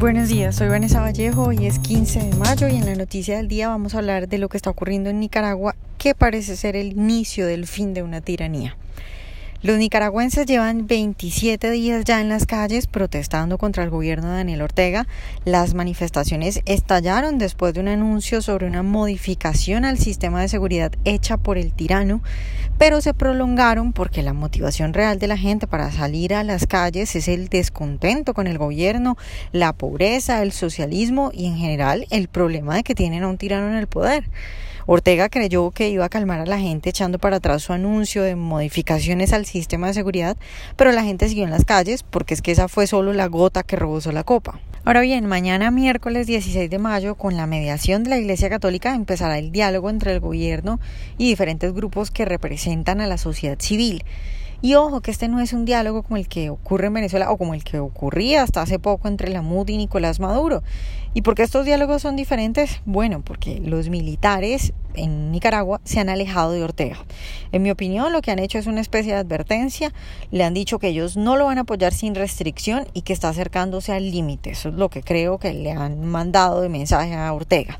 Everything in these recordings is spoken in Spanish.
Buenos días, soy Vanessa Vallejo y es 15 de mayo y en la noticia del día vamos a hablar de lo que está ocurriendo en Nicaragua que parece ser el inicio del fin de una tiranía. Los nicaragüenses llevan 27 días ya en las calles protestando contra el gobierno de Daniel Ortega. Las manifestaciones estallaron después de un anuncio sobre una modificación al sistema de seguridad hecha por el tirano, pero se prolongaron porque la motivación real de la gente para salir a las calles es el descontento con el gobierno, la pobreza, el socialismo y en general el problema de que tienen a un tirano en el poder. Ortega creyó que iba a calmar a la gente echando para atrás su anuncio de modificaciones al sistema de seguridad, pero la gente siguió en las calles porque es que esa fue solo la gota que rebosó la copa. Ahora bien, mañana miércoles 16 de mayo, con la mediación de la Iglesia Católica, empezará el diálogo entre el gobierno y diferentes grupos que representan a la sociedad civil. Y ojo, que este no es un diálogo como el que ocurre en Venezuela o como el que ocurría hasta hace poco entre la MUD y Nicolás Maduro. ¿Y por qué estos diálogos son diferentes? Bueno, porque los militares en Nicaragua se han alejado de Ortega. En mi opinión, lo que han hecho es una especie de advertencia. Le han dicho que ellos no lo van a apoyar sin restricción y que está acercándose al límite. Eso es lo que creo que le han mandado de mensaje a Ortega.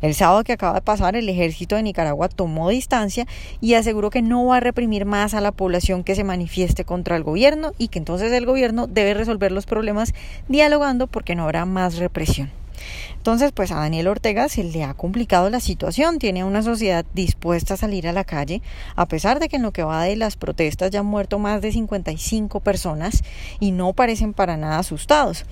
El sábado que acaba de pasar, el ejército de Nicaragua tomó distancia y aseguró que no va a reprimir más a la población que se manifieste contra el gobierno y que entonces el gobierno debe resolver los problemas dialogando porque no habrá más represión. Entonces, pues a Daniel Ortega se le ha complicado la situación. Tiene una sociedad dispuesta a salir a la calle, a pesar de que en lo que va de las protestas ya han muerto más de 55 personas y no parecen para nada asustados.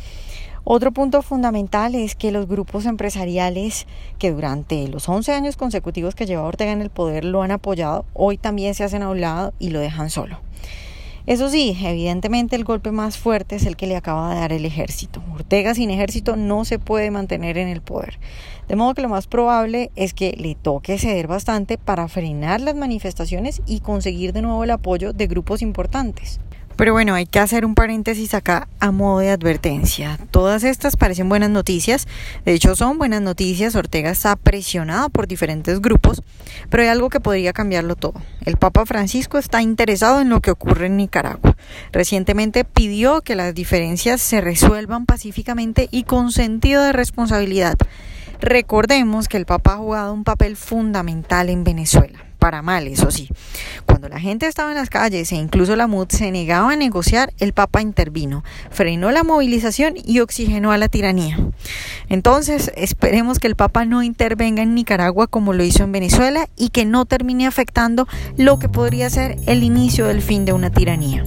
Otro punto fundamental es que los grupos empresariales que durante los 11 años consecutivos que lleva Ortega en el poder lo han apoyado, hoy también se hacen a un lado y lo dejan solo. Eso sí, evidentemente el golpe más fuerte es el que le acaba de dar el ejército. Ortega sin ejército no se puede mantener en el poder. De modo que lo más probable es que le toque ceder bastante para frenar las manifestaciones y conseguir de nuevo el apoyo de grupos importantes. Pero bueno, hay que hacer un paréntesis acá a modo de advertencia. Todas estas parecen buenas noticias, de hecho son buenas noticias. Ortega está presionado por diferentes grupos, pero hay algo que podría cambiarlo todo. El Papa Francisco está interesado en lo que ocurre en Nicaragua. Recientemente pidió que las diferencias se resuelvan pacíficamente y con sentido de responsabilidad. Recordemos que el Papa ha jugado un papel fundamental en Venezuela para mal, eso sí. Cuando la gente estaba en las calles e incluso la MUD se negaba a negociar, el Papa intervino, frenó la movilización y oxigenó a la tiranía. Entonces, esperemos que el Papa no intervenga en Nicaragua como lo hizo en Venezuela y que no termine afectando lo que podría ser el inicio del fin de una tiranía.